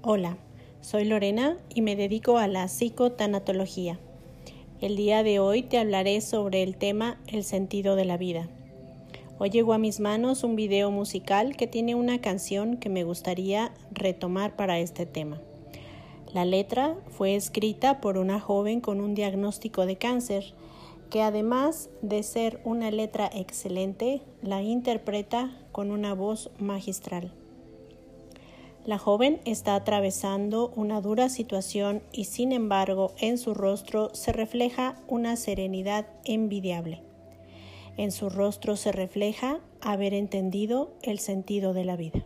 Hola, soy Lorena y me dedico a la psicotanatología. El día de hoy te hablaré sobre el tema el sentido de la vida. Hoy llegó a mis manos un video musical que tiene una canción que me gustaría retomar para este tema. La letra fue escrita por una joven con un diagnóstico de cáncer que además de ser una letra excelente, la interpreta con una voz magistral. La joven está atravesando una dura situación y sin embargo en su rostro se refleja una serenidad envidiable. En su rostro se refleja haber entendido el sentido de la vida.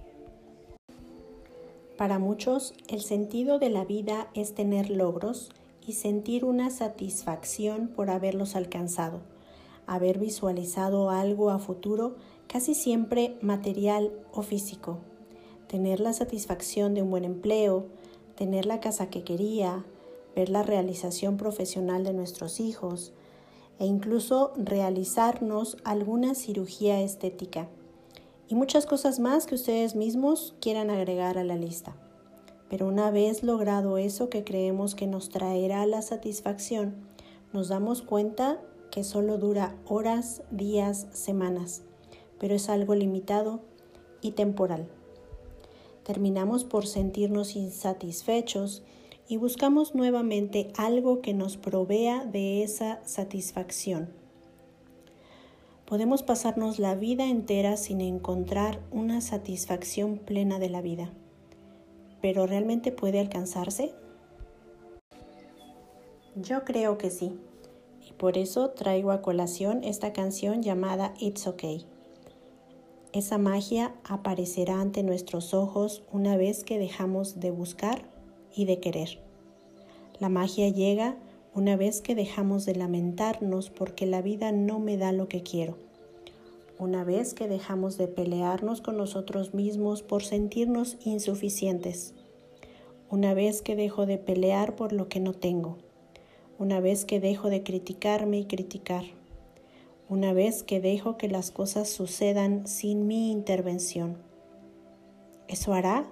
Para muchos, el sentido de la vida es tener logros y sentir una satisfacción por haberlos alcanzado, haber visualizado algo a futuro, casi siempre material o físico tener la satisfacción de un buen empleo, tener la casa que quería, ver la realización profesional de nuestros hijos e incluso realizarnos alguna cirugía estética y muchas cosas más que ustedes mismos quieran agregar a la lista. Pero una vez logrado eso que creemos que nos traerá la satisfacción, nos damos cuenta que solo dura horas, días, semanas, pero es algo limitado y temporal terminamos por sentirnos insatisfechos y buscamos nuevamente algo que nos provea de esa satisfacción. Podemos pasarnos la vida entera sin encontrar una satisfacción plena de la vida, pero ¿realmente puede alcanzarse? Yo creo que sí, y por eso traigo a colación esta canción llamada It's Okay. Esa magia aparecerá ante nuestros ojos una vez que dejamos de buscar y de querer. La magia llega una vez que dejamos de lamentarnos porque la vida no me da lo que quiero. Una vez que dejamos de pelearnos con nosotros mismos por sentirnos insuficientes. Una vez que dejo de pelear por lo que no tengo. Una vez que dejo de criticarme y criticar una vez que dejo que las cosas sucedan sin mi intervención. Eso hará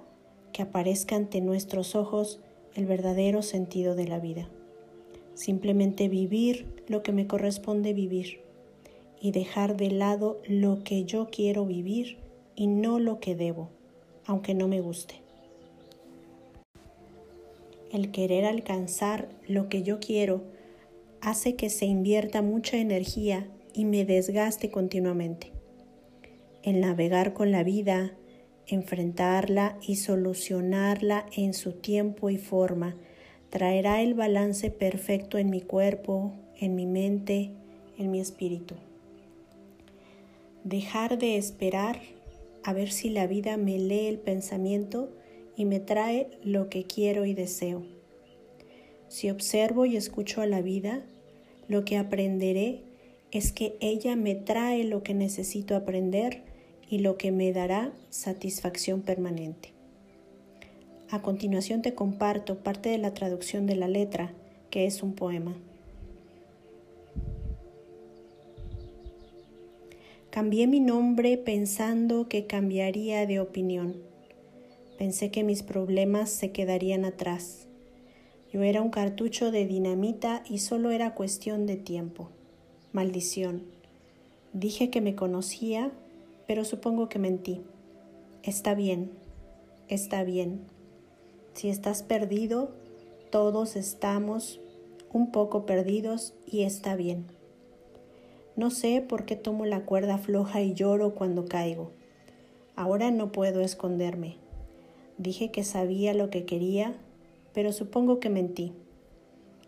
que aparezca ante nuestros ojos el verdadero sentido de la vida. Simplemente vivir lo que me corresponde vivir y dejar de lado lo que yo quiero vivir y no lo que debo, aunque no me guste. El querer alcanzar lo que yo quiero hace que se invierta mucha energía y me desgaste continuamente. El navegar con la vida, enfrentarla y solucionarla en su tiempo y forma, traerá el balance perfecto en mi cuerpo, en mi mente, en mi espíritu. Dejar de esperar a ver si la vida me lee el pensamiento y me trae lo que quiero y deseo. Si observo y escucho a la vida, lo que aprenderé es que ella me trae lo que necesito aprender y lo que me dará satisfacción permanente. A continuación te comparto parte de la traducción de la letra, que es un poema. Cambié mi nombre pensando que cambiaría de opinión. Pensé que mis problemas se quedarían atrás. Yo era un cartucho de dinamita y solo era cuestión de tiempo. Maldición. Dije que me conocía, pero supongo que mentí. Está bien, está bien. Si estás perdido, todos estamos un poco perdidos y está bien. No sé por qué tomo la cuerda floja y lloro cuando caigo. Ahora no puedo esconderme. Dije que sabía lo que quería, pero supongo que mentí.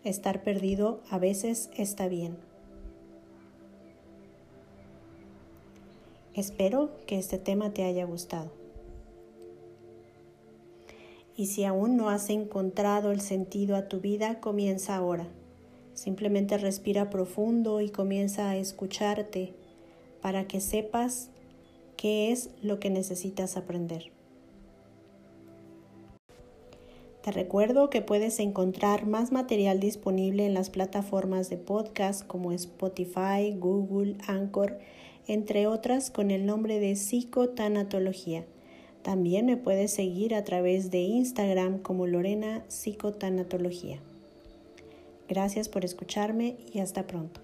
Estar perdido a veces está bien. Espero que este tema te haya gustado. Y si aún no has encontrado el sentido a tu vida, comienza ahora. Simplemente respira profundo y comienza a escucharte para que sepas qué es lo que necesitas aprender. Te recuerdo que puedes encontrar más material disponible en las plataformas de podcast como Spotify, Google, Anchor entre otras con el nombre de psicotanatología. También me puedes seguir a través de Instagram como Lorena Psicotanatología. Gracias por escucharme y hasta pronto.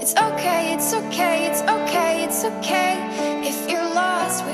It's okay, it's okay, it's okay, it's okay. If you're lost,